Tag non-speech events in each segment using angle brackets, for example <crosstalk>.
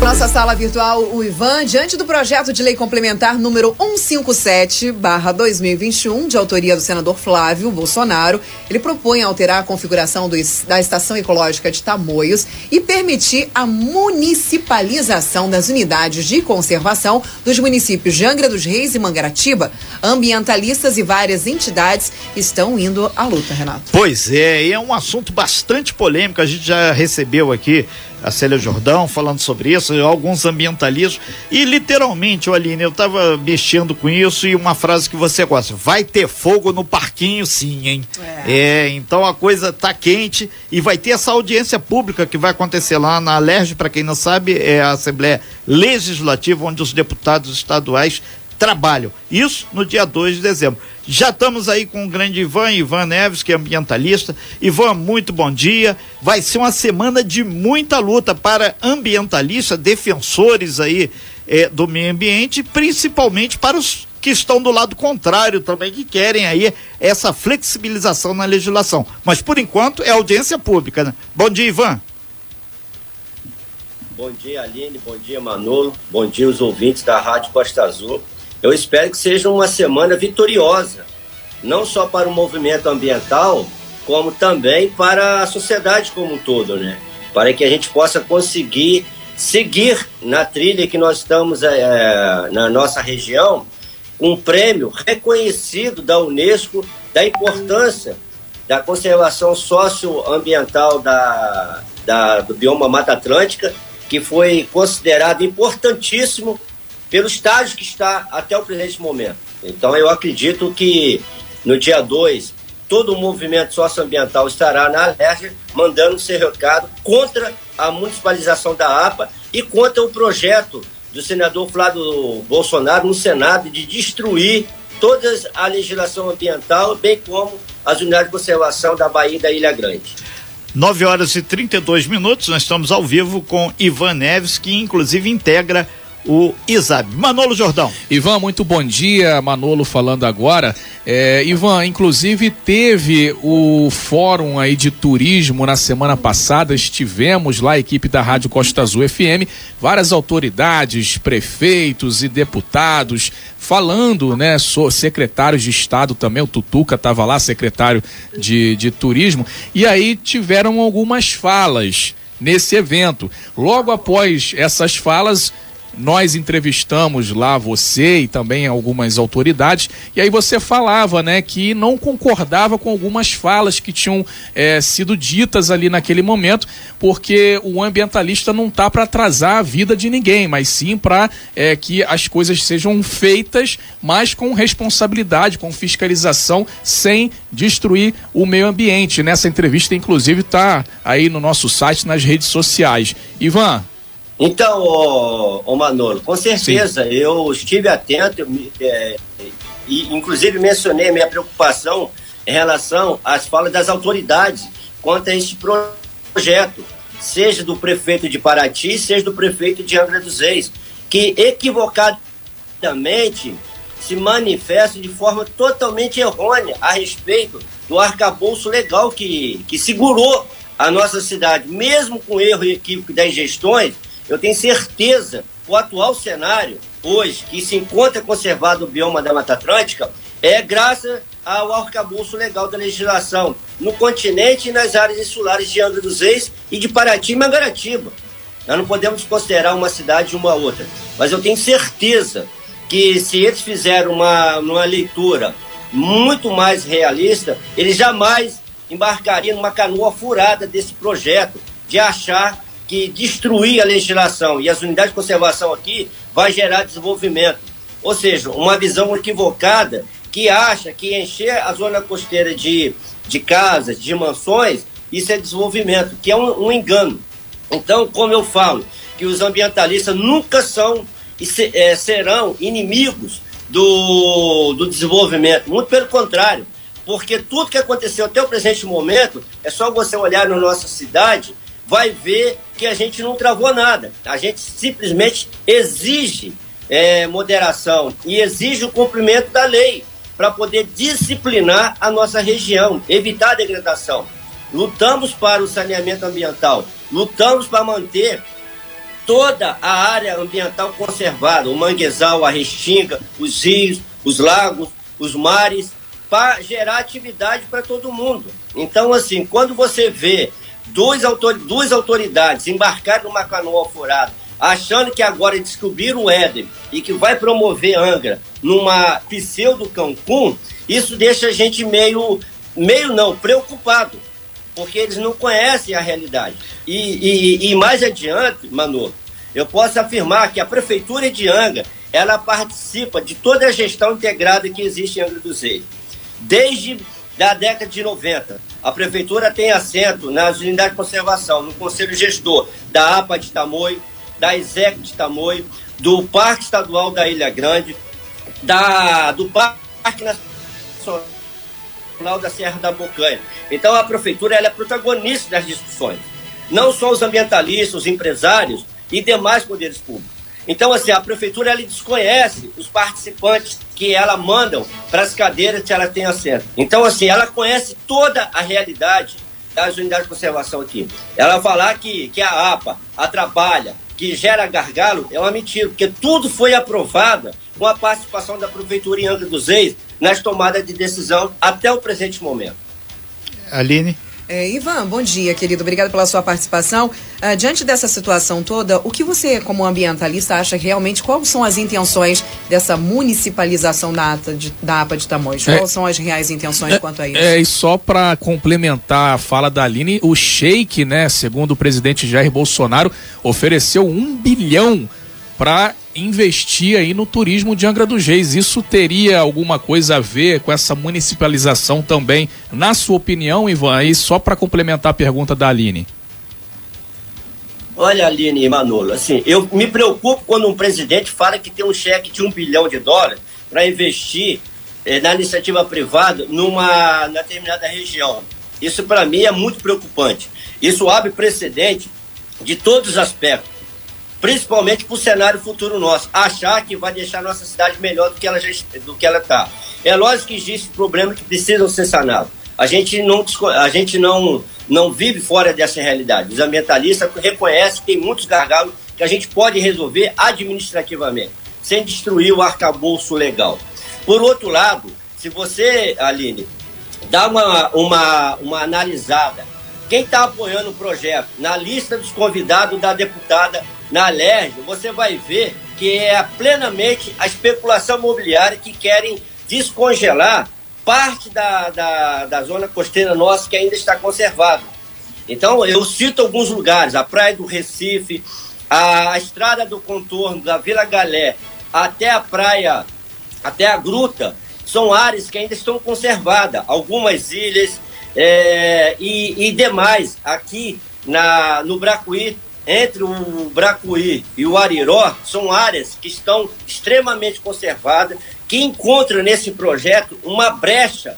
Nossa sala virtual, o Ivan, diante do projeto de lei complementar número 157/2021, de autoria do senador Flávio Bolsonaro, ele propõe alterar a configuração do, da estação ecológica de Tamoios e permitir a municipalização das unidades de conservação dos municípios de Angra dos Reis e Mangaratiba. Ambientalistas e várias entidades estão indo à luta, Renato. Pois é, e é um assunto bastante polêmico. A gente já recebeu aqui a Célia Jordão falando sobre isso, alguns ambientalistas. E literalmente, Aline, eu estava mexendo com isso e uma frase que você gosta: vai ter fogo no parquinho, sim, hein? É, é então a coisa tá quente e vai ter essa audiência pública que vai acontecer lá na Alerj, para quem não sabe, é a Assembleia Legislativa, onde os deputados estaduais trabalham. Isso no dia 2 de dezembro. Já estamos aí com o grande Ivan, Ivan Neves, que é ambientalista. Ivan, muito bom dia. Vai ser uma semana de muita luta para ambientalistas, defensores aí é, do meio ambiente, principalmente para os que estão do lado contrário também, que querem aí essa flexibilização na legislação. Mas por enquanto é audiência pública, né? Bom dia, Ivan. Bom dia, Aline. Bom dia, Manolo. Bom dia, os ouvintes da Rádio Costa Azul. Eu espero que seja uma semana vitoriosa, não só para o movimento ambiental, como também para a sociedade como um todo, né? Para que a gente possa conseguir seguir na trilha que nós estamos é, na nossa região, um prêmio reconhecido da Unesco da importância da conservação socioambiental da, da, do bioma Mata Atlântica, que foi considerado importantíssimo pelo estágio que está até o presente momento. Então, eu acredito que no dia 2, todo o movimento socioambiental estará na Alerj mandando seu recado contra a municipalização da APA e contra o projeto do senador Flávio Bolsonaro no Senado de destruir toda a legislação ambiental, bem como as unidades de conservação da Bahia e da Ilha Grande. 9 horas e 32 minutos, nós estamos ao vivo com Ivan Neves, que inclusive integra o ISAB. Manolo Jordão. Ivan, muito bom dia. Manolo falando agora. É, Ivan, inclusive teve o fórum aí de turismo na semana passada. Estivemos lá, a equipe da Rádio Costa Azul FM, várias autoridades, prefeitos e deputados falando, né, so, secretários de Estado também, o Tutuca estava lá, secretário de, de turismo, e aí tiveram algumas falas nesse evento. Logo após essas falas, nós entrevistamos lá você e também algumas autoridades, e aí você falava, né, que não concordava com algumas falas que tinham é, sido ditas ali naquele momento, porque o ambientalista não tá para atrasar a vida de ninguém, mas sim para é, que as coisas sejam feitas, mas com responsabilidade, com fiscalização, sem destruir o meio ambiente. Nessa entrevista, inclusive, está aí no nosso site, nas redes sociais. Ivan, então, ô, ô Manolo, com certeza, Sim. eu estive atento é, e, inclusive, mencionei minha preocupação em relação às falas das autoridades quanto a este projeto, seja do prefeito de Paraty, seja do prefeito de Angra dos Reis, que equivocadamente se manifesta de forma totalmente errônea a respeito do arcabouço legal que, que segurou a nossa cidade, mesmo com erro e equívoco das gestões, eu tenho certeza que o atual cenário, hoje, que se encontra conservado o bioma da Mata Atlântica, é graças ao arcabouço legal da legislação no continente e nas áreas insulares de Angra dos Reis e de Paraty e Mangaratiba. Nós não podemos considerar uma cidade uma outra. Mas eu tenho certeza que se eles fizerem uma, uma leitura muito mais realista, eles jamais embarcariam numa canoa furada desse projeto, de achar que destruir a legislação e as unidades de conservação aqui vai gerar desenvolvimento. Ou seja, uma visão equivocada que acha que encher a zona costeira de, de casas, de mansões, isso é desenvolvimento, que é um, um engano. Então, como eu falo, que os ambientalistas nunca são e se, é, serão inimigos do, do desenvolvimento, muito pelo contrário, porque tudo que aconteceu até o presente momento, é só você olhar na nossa cidade vai ver que a gente não travou nada. A gente simplesmente exige é, moderação e exige o cumprimento da lei para poder disciplinar a nossa região, evitar a degradação. lutamos para o saneamento ambiental, lutamos para manter toda a área ambiental conservada, o manguezal, a restinga, os rios, os lagos, os mares, para gerar atividade para todo mundo. Então, assim, quando você vê dois autor, duas autoridades embarcarem numa canoa furada, achando que agora descobriram o Éden e que vai promover Angra numa pseudo Cancún, isso deixa a gente meio, meio não, preocupado, porque eles não conhecem a realidade. E, e, e mais adiante, Manu, eu posso afirmar que a Prefeitura de Angra, ela participa de toda a gestão integrada que existe em Angra dos Reis. Desde da década de 90, a Prefeitura tem assento nas unidades de conservação, no Conselho Gestor da APA de Tamoio, da ISEC de Tamoio, do Parque Estadual da Ilha Grande, da, do Parque Nacional da Serra da Bocanha. Então a Prefeitura ela é protagonista das discussões. Não só os ambientalistas, os empresários e demais poderes públicos. Então, assim, a prefeitura ela desconhece os participantes que ela mandam para as cadeiras que ela tem acesso. Então, assim, ela conhece toda a realidade das unidades de conservação aqui. Ela falar que, que a APA atrapalha, que gera gargalo, é uma mentira, porque tudo foi aprovado com a participação da Prefeitura em Angra dos Reis nas tomadas de decisão até o presente momento. Aline? É, Ivan, bom dia, querido. Obrigado pela sua participação. Uh, diante dessa situação toda, o que você, como ambientalista, acha realmente quais são as intenções dessa municipalização da, de, da APA de Tamoios? É, quais são as reais intenções é, quanto a isso? É, e só para complementar a fala da Aline, o Sheik, né, segundo o presidente Jair Bolsonaro, ofereceu um bilhão para investir aí no turismo de Angra dos Reis. Isso teria alguma coisa a ver com essa municipalização também, na sua opinião, Ivan? Aí só para complementar a pergunta da Aline. Olha, Aline e Manolo, assim, eu me preocupo quando um presidente fala que tem um cheque de um bilhão de dólares para investir eh, na iniciativa privada numa determinada região. Isso, para mim, é muito preocupante. Isso abre precedente de todos os aspectos principalmente para o cenário futuro nosso, achar que vai deixar nossa cidade melhor do que ela do que ela está. É lógico que existem problemas que precisam ser sanados. A gente não a gente não não vive fora dessa realidade. Os ambientalistas reconhecem que tem muitos gargalos que a gente pode resolver administrativamente, sem destruir o arcabouço legal. Por outro lado, se você, Aline, dá uma, uma, uma analisada, quem está apoiando o projeto na lista dos convidados da deputada na LERJ, você vai ver que é plenamente a especulação imobiliária que querem descongelar parte da, da, da zona costeira nossa que ainda está conservada. Então, eu cito alguns lugares, a Praia do Recife, a, a estrada do contorno da Vila Galé, até a praia, até a gruta, são áreas que ainda estão conservadas. Algumas ilhas é, e, e demais aqui na, no Bracuí entre o Bracuí e o Ariró são áreas que estão extremamente conservadas, que encontram nesse projeto uma brecha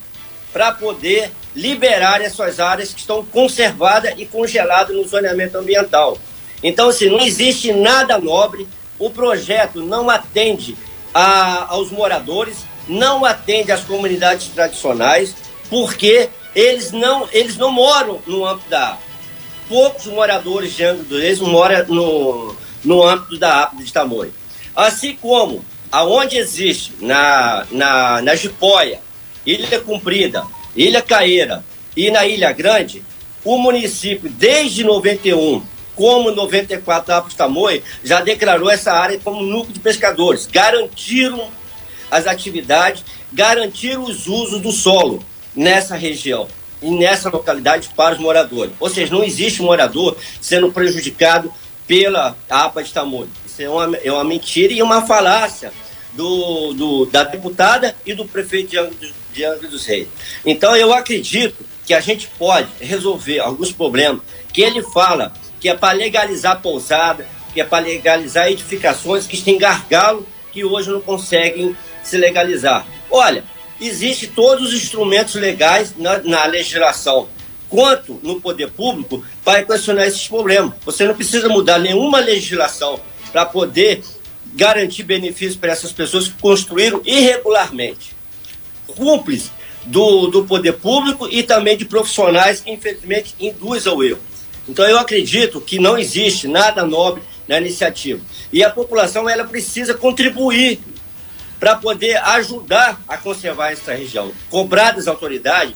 para poder liberar essas áreas que estão conservadas e congeladas no zoneamento ambiental. Então, assim, não existe nada nobre, o projeto não atende a, aos moradores, não atende às comunidades tradicionais, porque eles não, eles não moram no âmbito da poucos moradores de Angra dos Reis moram no, no âmbito da APA de Tamoio. Assim como aonde existe na, na, na Jipóia, Ilha Comprida, Ilha Caeira e na Ilha Grande, o município, desde 91, como 94 APA de Tamoio, já declarou essa área como núcleo de pescadores. Garantiram as atividades, garantiram os usos do solo nessa região nessa localidade para os moradores. Ou seja, não existe morador sendo prejudicado pela APA de Tamoio. Isso é uma, é uma mentira e uma falácia do, do, da deputada e do prefeito de Angra, de Angra dos Reis. Então, eu acredito que a gente pode resolver alguns problemas que ele fala que é para legalizar pousada, que é para legalizar edificações que têm gargalo que hoje não conseguem se legalizar. Olha, Existem todos os instrumentos legais na, na legislação, quanto no poder público, para equacionar esses problemas. Você não precisa mudar nenhuma legislação para poder garantir benefícios para essas pessoas que construíram irregularmente. Cúmplices do, do poder público e também de profissionais que, infelizmente, induzem ao erro. Então, eu acredito que não existe nada nobre na iniciativa. E a população ela precisa contribuir para poder ajudar a conservar essa região. Cobrar das autoridades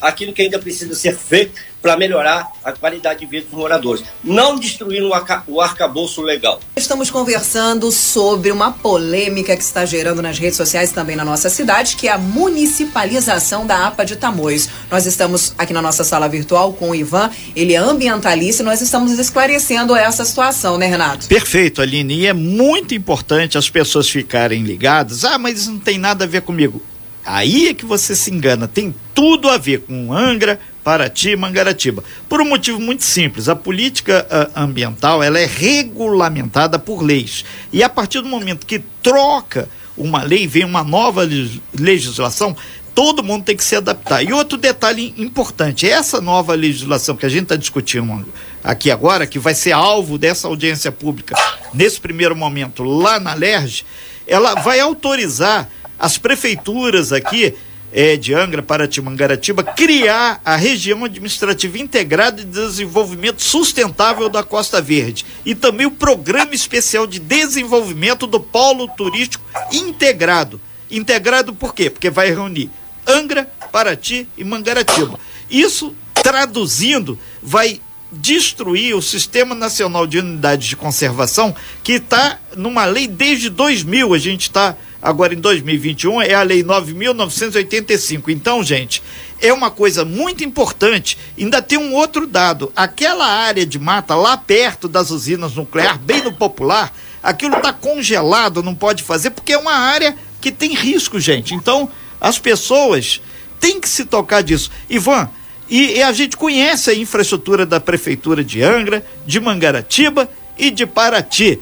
aquilo que ainda precisa ser feito para melhorar a qualidade de vida dos moradores. Não destruir o, arca, o arcabouço legal. Estamos conversando sobre uma polêmica que está gerando nas redes sociais também na nossa cidade, que é a municipalização da APA de Tamoios. Nós estamos aqui na nossa sala virtual com o Ivan, ele é ambientalista e nós estamos esclarecendo essa situação, né, Renato? Perfeito, Aline. E é muito importante as pessoas ficarem ligadas. Ah, mas isso não tem nada a ver comigo. Aí é que você se engana. Tem tudo a ver com Angra, Paraty e Mangaratiba. Por um motivo muito simples, a política uh, ambiental ela é regulamentada por leis. E a partir do momento que troca uma lei, vem uma nova legislação, todo mundo tem que se adaptar. E outro detalhe importante, essa nova legislação que a gente está discutindo aqui agora, que vai ser alvo dessa audiência pública nesse primeiro momento lá na LERJ, ela vai autorizar as prefeituras aqui é, de Angra, Paraty, Mangaratiba, criar a região administrativa integrada de desenvolvimento sustentável da Costa Verde e também o programa especial de desenvolvimento do polo turístico integrado. Integrado por quê? Porque vai reunir Angra, Paraty e Mangaratiba. Isso, traduzindo, vai destruir o Sistema Nacional de Unidades de Conservação, que está numa lei desde 2000, a gente está agora em 2021, é a Lei 9.985. Então, gente, é uma coisa muito importante. Ainda tem um outro dado: aquela área de mata lá perto das usinas nucleares, bem no popular, aquilo está congelado, não pode fazer, porque é uma área que tem risco, gente. Então, as pessoas têm que se tocar disso. Ivan, e, e a gente conhece a infraestrutura da Prefeitura de Angra, de Mangaratiba e de Paraty.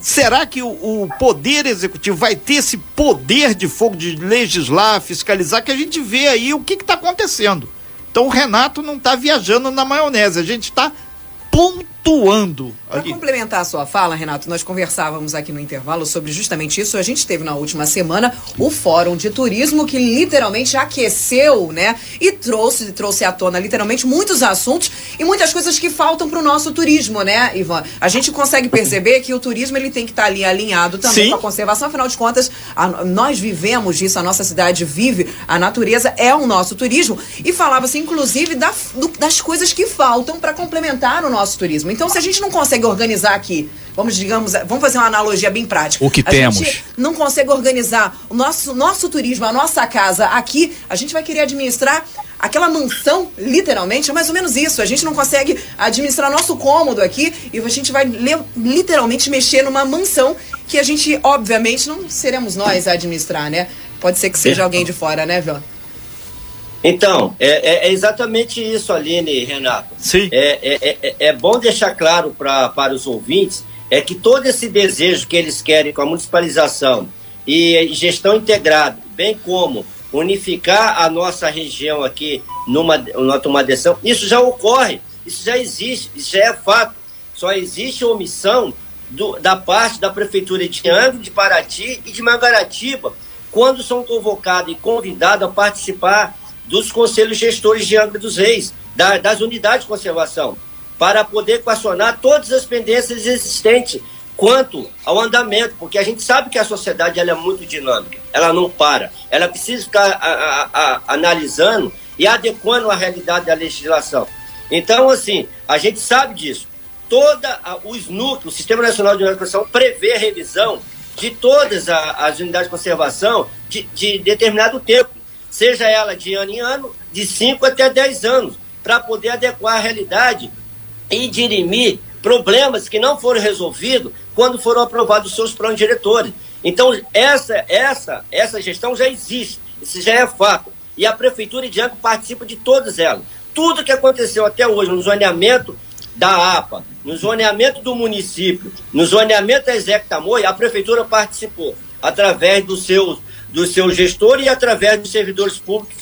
Será que o, o, Poder Executivo vai ter esse poder de fogo de legislar, fiscalizar, que a gente vê aí o que está acontecendo? Então o Renato não está viajando na maionese, a gente está pontuando. Para complementar a sua fala, Renato, nós conversávamos aqui no intervalo sobre justamente isso. A gente teve na última semana o Fórum de Turismo que literalmente aqueceu, né? E trouxe, trouxe à tona literalmente muitos assuntos e muitas coisas que faltam para o nosso turismo, né, Ivan? A gente consegue perceber que o turismo ele tem que estar tá ali alinhado também Sim. com a conservação. Afinal de contas, a, nós vivemos isso, a nossa cidade vive, a natureza é o nosso turismo. E falava-se, inclusive, da, do, das coisas que faltam para complementar o nosso turismo. Então, se a gente não consegue organizar aqui, vamos digamos, vamos fazer uma analogia bem prática. O que a temos? Gente não consegue organizar o nosso nosso turismo, a nossa casa aqui, a gente vai querer administrar aquela mansão, literalmente, é mais ou menos isso. A gente não consegue administrar nosso cômodo aqui e a gente vai literalmente mexer numa mansão que a gente, obviamente, não seremos nós a administrar, né? Pode ser que seja alguém de fora, né, Vila? Então, é, é, é, exatamente isso, Aline Renato. Sim. É, é, é, é bom deixar claro pra, para os ouvintes é que todo esse desejo que eles querem com a municipalização e gestão integrada, bem como unificar a nossa região aqui numa, numa tomadeção, isso já ocorre, isso já existe, isso já é fato. Só existe omissão do, da parte da Prefeitura de Angra, de Paraty e de Mangaratiba, quando são convocados e convidados a participar dos conselhos gestores de Angra dos Reis, da, das unidades de conservação, para poder equacionar todas as pendências existentes quanto ao andamento, porque a gente sabe que a sociedade ela é muito dinâmica, ela não para, ela precisa ficar a, a, a, analisando e adequando a realidade da legislação. Então, assim, a gente sabe disso. Toda os núcleos, o Sistema Nacional de Conservação prevê a revisão de todas as unidades de conservação de, de determinado tempo seja ela de ano em ano, de 5 até 10 anos, para poder adequar a realidade e dirimir problemas que não foram resolvidos quando foram aprovados os seus planos diretores. Então, essa, essa, essa gestão já existe, isso já é fato. E a Prefeitura de Anco participa de todas elas. Tudo que aconteceu até hoje no zoneamento da APA, no zoneamento do município, no zoneamento da Exectamoi, a Prefeitura participou através dos seus do seu gestor e através dos servidores públicos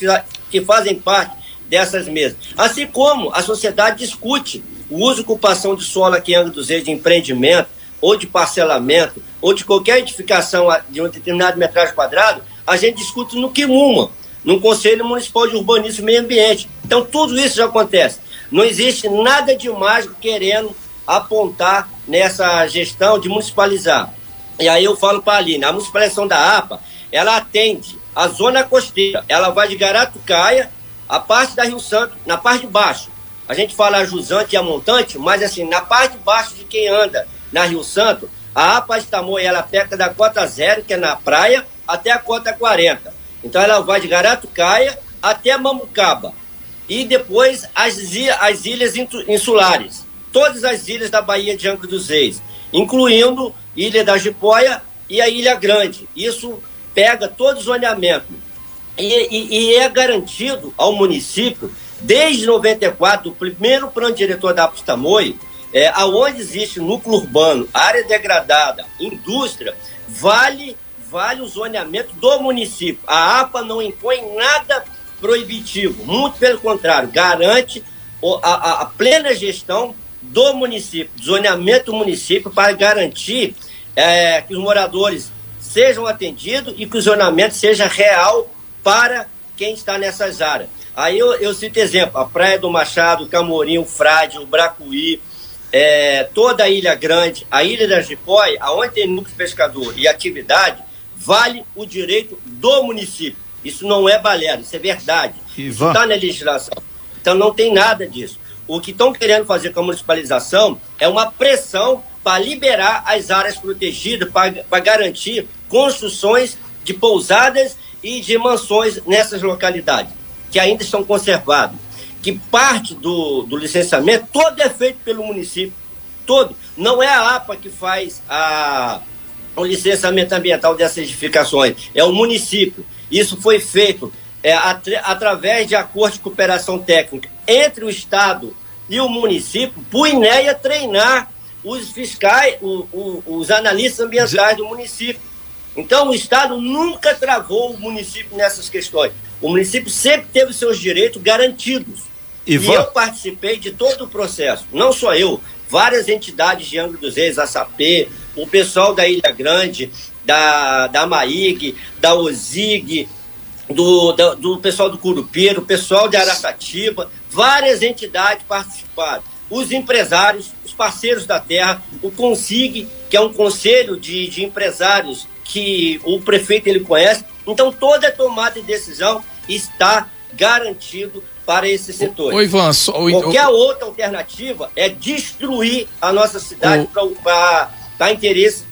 que fazem parte dessas mesas. Assim como a sociedade discute o uso e ocupação de solo aqui em Angra dos Reis de empreendimento, ou de parcelamento, ou de qualquer edificação de um determinado metragem quadrado, a gente discute no Quimuma. no Conselho Municipal de Urbanismo e Meio Ambiente. Então, tudo isso já acontece. Não existe nada de mágico querendo apontar nessa gestão de municipalizar. E aí eu falo para a Aline, a municipalização da APA, ela atende a zona costeira, ela vai de Garatucaia, a parte da Rio Santo, na parte de baixo. A gente fala a jusante e a montante, mas assim, na parte de baixo de quem anda na Rio Santo, a APA Estamoa, ela pega da cota zero, que é na praia, até a cota 40. Então ela vai de Garatucaia até Mamucaba. E depois as, as ilhas insulares. Todas as ilhas da Baía de Angra dos Reis, incluindo Ilha da Jipóia e a Ilha Grande. Isso pega todo o zoneamento. E, e, e é garantido ao município, desde 94, o primeiro plano diretor da Apostamoi, é, aonde existe núcleo urbano, área degradada, indústria, vale vale o zoneamento do município. A APA não impõe nada proibitivo, muito pelo contrário, garante a, a, a plena gestão do município, zoneamento do município, para garantir é, que os moradores sejam atendidos e que o zonamento seja real para quem está nessas áreas. Aí eu, eu cito exemplo, a Praia do Machado, Camorim, o Frade, o Bracuí, é, toda a Ilha Grande, a Ilha da Jipóia, aonde tem núcleo pescador e atividade, vale o direito do município. Isso não é balela, isso é verdade. Está na legislação. Então não tem nada disso. O que estão querendo fazer com a municipalização é uma pressão para liberar as áreas protegidas, para garantir construções de pousadas e de mansões nessas localidades, que ainda estão conservadas. Que parte do, do licenciamento todo é feito pelo município. Todo. Não é a APA que faz a, o licenciamento ambiental dessas edificações, é o município. Isso foi feito é, através de acordo de cooperação técnica entre o Estado e o município, o INEA treinar os fiscais, o, o, os analistas ambientais do município. Então, o Estado nunca travou o município nessas questões. O município sempre teve seus direitos garantidos. Ivan. E eu participei de todo o processo, não só eu, várias entidades de Angra dos Reis, a SAP, o pessoal da Ilha Grande, da, da MAIG, da OSIG, do, do, do pessoal do Curupira, o pessoal de Araçatiba, várias entidades participaram. Os empresários, os parceiros da terra, o CONSIG, que é um conselho de, de empresários que o prefeito ele conhece. Então, toda a tomada de decisão está garantido para esse setor. O, Ivan, só, o, Qualquer o, outra alternativa é destruir a nossa cidade para dar interesse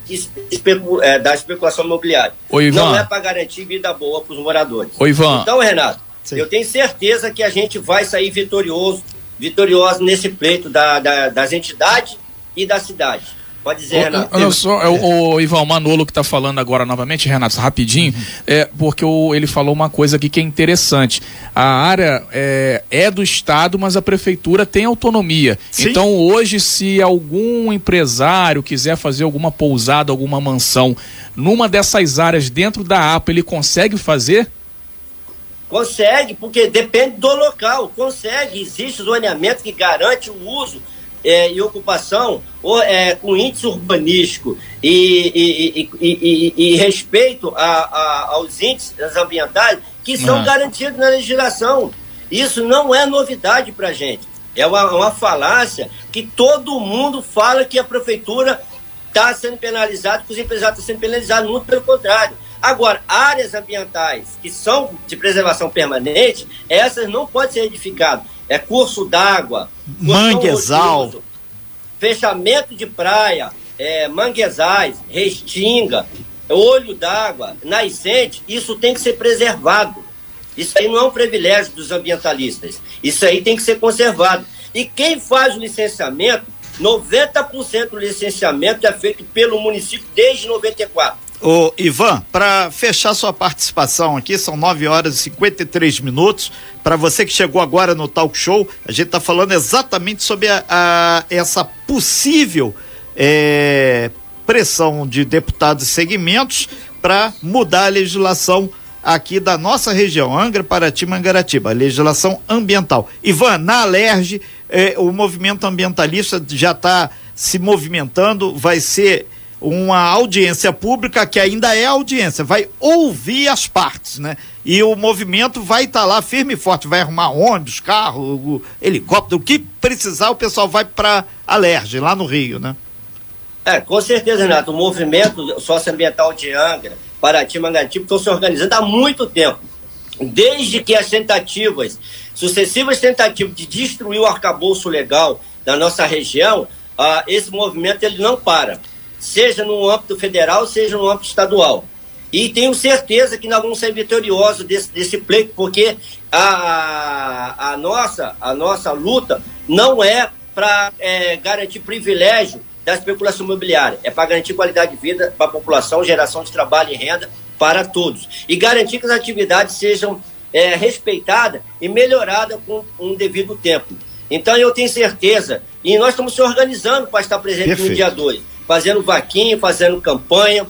especu, é, da especulação imobiliária. O Ivan, Não é para garantir vida boa para os moradores. O Ivan, então, Renato, sim. eu tenho certeza que a gente vai sair vitorioso, vitorioso nesse pleito da, da, das entidades e da cidade. Pode dizer, Renato. Olha só, é o, o Ivan Manolo que está falando agora novamente, Renato, rapidinho, uhum. é, porque o, ele falou uma coisa aqui que é interessante. A área é, é do Estado, mas a prefeitura tem autonomia. Sim. Então, hoje, se algum empresário quiser fazer alguma pousada, alguma mansão numa dessas áreas dentro da APA, ele consegue fazer? Consegue, porque depende do local. Consegue. Existe zoneamento que garante o uso é, e ocupação ou, é, com índice urbanístico e, e, e, e respeito a, a, aos índices ambientais que são ah. garantidos na legislação. Isso não é novidade para a gente. É uma, uma falácia que todo mundo fala que a prefeitura está sendo penalizada, que os empresários estão sendo penalizados, muito pelo contrário. Agora, áreas ambientais que são de preservação permanente, essas não podem ser edificadas é curso d'água, manguezal, fechamento de praia, é, manguezais, restinga, olho d'água, nascente, isso tem que ser preservado. Isso aí não é um privilégio dos ambientalistas. Isso aí tem que ser conservado. E quem faz o licenciamento, 90% do licenciamento é feito pelo município desde 94. Ô, Ivan, para fechar sua participação aqui, são 9 horas e 53 minutos. Para você que chegou agora no talk show, a gente está falando exatamente sobre a, a essa possível é, pressão de deputados e segmentos para mudar a legislação aqui da nossa região, Angra, Paraty, Mangaratiba, a legislação ambiental. Ivan, na Alerj, é, o movimento ambientalista já está se movimentando, vai ser uma audiência pública que ainda é audiência, vai ouvir as partes, né? E o movimento vai estar tá lá firme e forte, vai arrumar ônibus, carro, helicóptero, o que precisar, o pessoal vai para Alerge, lá no Rio, né? É, com certeza, Renato. O movimento socioambiental de Angra, Paraty, Mangaratiba estão se organizando há muito tempo. Desde que as tentativas, sucessivas tentativas de destruir o arcabouço legal da nossa região, ah, esse movimento ele não para seja no âmbito federal, seja no âmbito estadual. E tenho certeza que nós vamos ser vitoriosos desse, desse pleito, porque a, a, nossa, a nossa luta não é para é, garantir privilégio da especulação imobiliária, é para garantir qualidade de vida para a população, geração de trabalho e renda para todos. E garantir que as atividades sejam é, respeitadas e melhoradas com um devido tempo. Então eu tenho certeza, e nós estamos se organizando para estar presente Perfeito. no dia 2 fazendo vaquinha, fazendo campanha.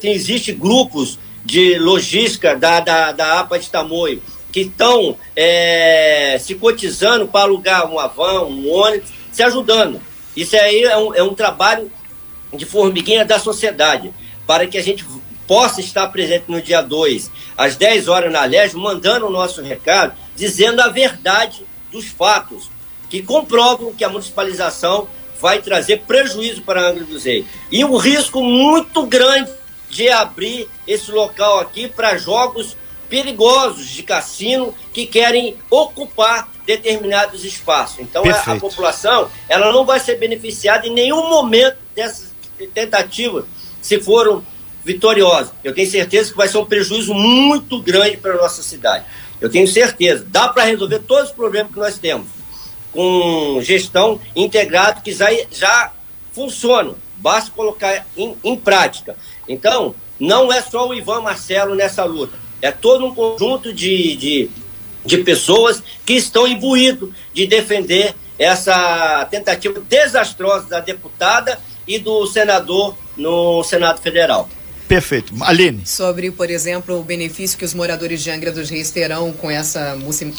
Tem, existe grupos de logística da, da, da APA de Tamoio que estão é, se cotizando para alugar uma van, um ônibus, se ajudando. Isso aí é um, é um trabalho de formiguinha da sociedade, para que a gente possa estar presente no dia 2, às 10 horas na Leste, mandando o nosso recado, dizendo a verdade dos fatos, que comprovam que a municipalização vai trazer prejuízo para a Angra dos Reis. E um risco muito grande de abrir esse local aqui para jogos perigosos de cassino que querem ocupar determinados espaços. Então a, a, população ela não vai ser beneficiada em nenhum momento dessas tentativas se foram vitoriosas. Eu tenho certeza que vai ser um prejuízo muito grande para a nossa cidade. Eu tenho certeza. Dá para resolver todos os problemas que nós temos com gestão integrada que já, já funcionam. Basta colocar em, em prática. Então, não é só o Ivan Marcelo nessa luta. É todo um conjunto de, de, de pessoas que estão imbuídos de defender essa tentativa desastrosa da deputada e do senador no Senado Federal. Perfeito. Aline. Sobre, por exemplo, o benefício que os moradores de Angra dos Reis terão com essa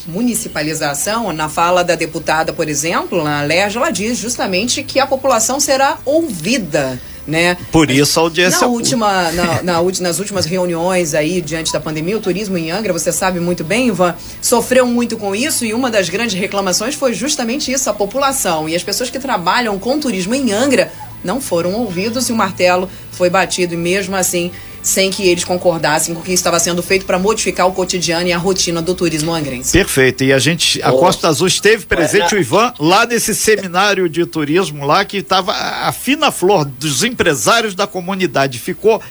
municipalização, na fala da deputada, por exemplo, na Lerja, ela diz justamente que a população será ouvida. Né? Por isso a audiência. Na última, na, na, nas últimas reuniões aí, diante da pandemia, o turismo em Angra, você sabe muito bem, Ivan, sofreu muito com isso e uma das grandes reclamações foi justamente isso, a população. E as pessoas que trabalham com turismo em Angra não foram ouvidos e o martelo foi batido e mesmo assim sem que eles concordassem com o que estava sendo feito para modificar o cotidiano e a rotina do turismo angrense. Perfeito. E a gente, a Costa Azul esteve presente, o Ivan, lá nesse seminário de turismo lá que estava a fina flor dos empresários da comunidade. Ficou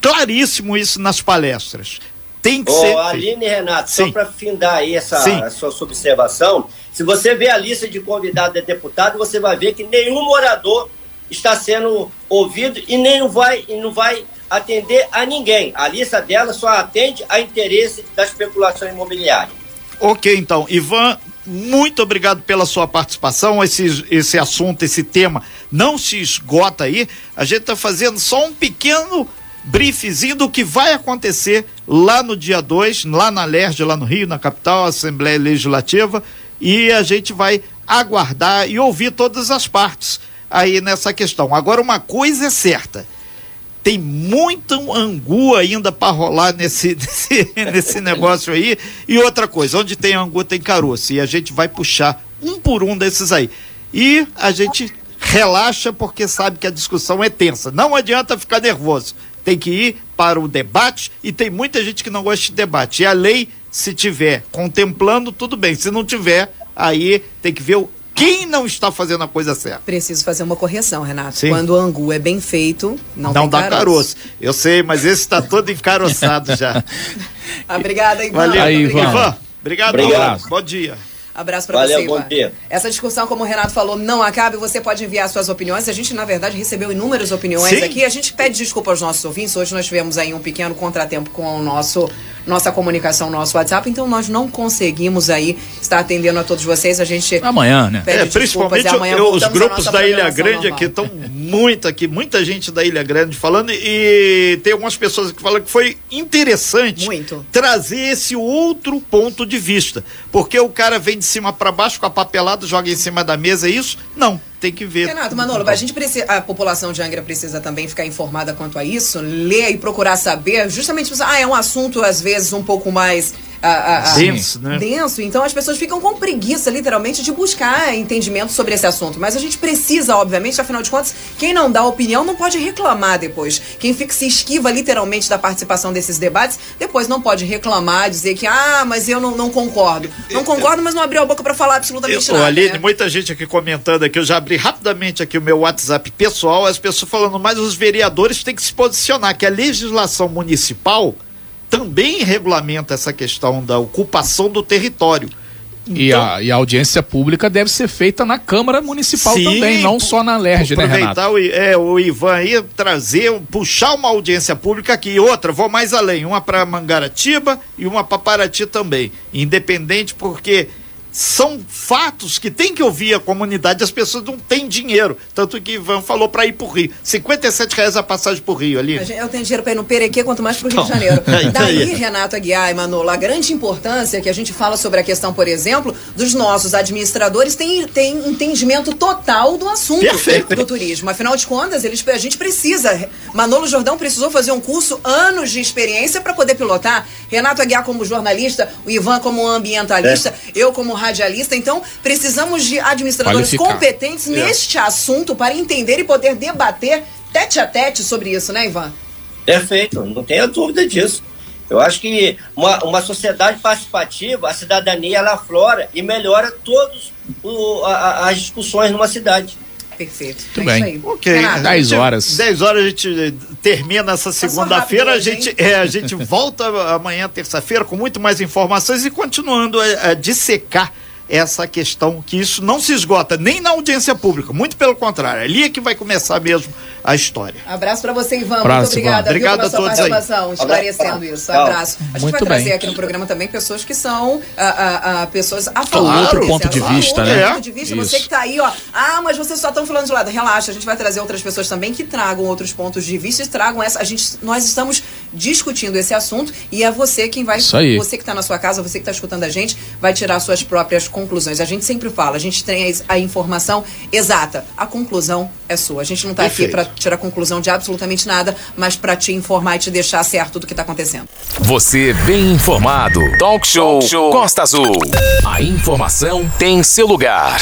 claríssimo isso nas palestras. Tem que oh, ser. Aline Renato, Sim. só para findar aí essa sua observação, se você vê a lista de convidados de deputado, você vai ver que nenhum morador está sendo ouvido e nem não vai, e não vai atender a ninguém. A lista dela só atende a interesse da especulação imobiliária. Ok, então, Ivan, muito obrigado pela sua participação. Esse, esse assunto, esse tema não se esgota aí. A gente está fazendo só um pequeno briefzinho do que vai acontecer lá no dia 2, lá na LERJ, lá no Rio, na capital, Assembleia Legislativa, e a gente vai aguardar e ouvir todas as partes aí nessa questão. Agora, uma coisa é certa. Tem muito angu ainda para rolar nesse, <laughs> nesse, nesse negócio aí. E outra coisa, onde tem angu tem caroço. E a gente vai puxar um por um desses aí. E a gente relaxa porque sabe que a discussão é tensa. Não adianta ficar nervoso. Tem que ir para o debate e tem muita gente que não gosta de debate. E a lei, se tiver contemplando, tudo bem. Se não tiver, aí tem que ver o quem não está fazendo a coisa certa. Preciso fazer uma correção, Renato. Sim. Quando o angu é bem feito, não, não dá caroço. caroço. Eu sei, mas esse está todo encaroçado já. <laughs> Obrigada, Ivan. Valeu, Aí, Ivan. Ivan. Obrigado. Obrigado. Bom dia. Abraço para você, Ivan. Dia. Essa discussão, como o Renato falou, não acabe. Você pode enviar suas opiniões. A gente, na verdade, recebeu inúmeras opiniões Sim. aqui. A gente pede desculpa aos nossos ouvintes. Hoje nós tivemos aí um pequeno contratempo com o nosso nossa comunicação, nosso WhatsApp. Então nós não conseguimos aí estar atendendo a todos vocês. A gente amanhã, né? É, principalmente amanhã eu, os grupos da Ilha Grande normal. aqui estão muito aqui, muita gente da Ilha Grande falando e tem algumas pessoas que falam que foi interessante muito. trazer esse outro ponto de vista, porque o cara vem de cima para baixo com a papelada, joga em cima da mesa, é isso? Não tem que ver. Renato, Manolo, a gente precisa, a população de Angra precisa também ficar informada quanto a isso, ler e procurar saber, justamente, ah, é um assunto às vezes um pouco mais a, a, denso, né? denso. Então as pessoas ficam com preguiça, literalmente, de buscar entendimento sobre esse assunto. Mas a gente precisa, obviamente, afinal de contas, quem não dá opinião não pode reclamar depois. Quem fica se esquiva literalmente da participação desses debates, depois não pode reclamar, dizer que, ah, mas eu não, não concordo. Não concordo, mas não abriu a boca para falar absolutamente eu, nada. Aline, né? muita gente aqui comentando aqui, eu já abri rapidamente aqui o meu WhatsApp pessoal, as pessoas falando, mas os vereadores têm que se posicionar, que a legislação municipal também regulamenta essa questão da ocupação do território. E, então, a, e, a, audiência pública deve ser feita na Câmara Municipal sim, também, não só na LERJ, né, Renato? Aproveitar é, o Ivan aí, trazer, puxar uma audiência pública aqui. Outra, vou mais além, uma para Mangaratiba e uma para Paraty também. Independente, porque são fatos que tem que ouvir a comunidade, as pessoas não têm dinheiro. Tanto que Ivan falou para ir pro Rio. 57 reais a passagem pro Rio ali. Eu tenho dinheiro para ir no Perequê, quanto mais pro Rio de Janeiro. <laughs> Daí, Renato Aguiar e Manolo, a grande importância que a gente fala sobre a questão, por exemplo, dos nossos administradores tem, tem entendimento total do assunto Perfeito. do turismo. Afinal de contas, eles, a gente precisa. Manolo Jordão precisou fazer um curso, anos de experiência para poder pilotar. Renato Aguiar como jornalista, o Ivan como ambientalista, é. eu como radialista. Então, precisamos de administradores Qualificar. competentes é. neste assunto para entender e poder debater tete a tete sobre isso, né, Ivan? Perfeito, não tenha dúvida disso. Eu acho que uma, uma sociedade participativa, a cidadania, ela aflora e melhora todas as discussões numa cidade. Perfeito. Muito é bem. Ok. 10 horas. 10 horas a gente termina essa segunda-feira. A gente, é, a gente volta <laughs> amanhã, terça-feira, com muito mais informações e continuando a, a dissecar essa questão que isso não se esgota nem na audiência pública, muito pelo contrário, ali é que vai começar mesmo a história. Abraço para você, Ivan. Abraço, muito obrigada. Ivan. Obrigado a todos participação, aí. esclarecendo isso. Abraço. A gente vai trazer aqui no programa também pessoas que são a, a, a pessoas a favor. Outro ponto de vista, né? Outro ponto de vista. Você que está aí, ó. Ah, mas vocês só estão falando de lado. Relaxa, a gente vai trazer outras pessoas também que tragam outros pontos de vista e tragam essa. A gente, nós estamos discutindo esse assunto e é você quem vai. Isso aí. Você que está na sua casa, você que está escutando a gente, vai tirar suas próprias conclusões. A gente sempre fala, a gente tem a, a informação exata. A conclusão é sua. A gente não está aqui para tirar conclusão de absolutamente nada, mas para te informar e te deixar certo do que está acontecendo. Você bem informado. Talk Show, Talk Show Costa Azul. A informação tem seu lugar.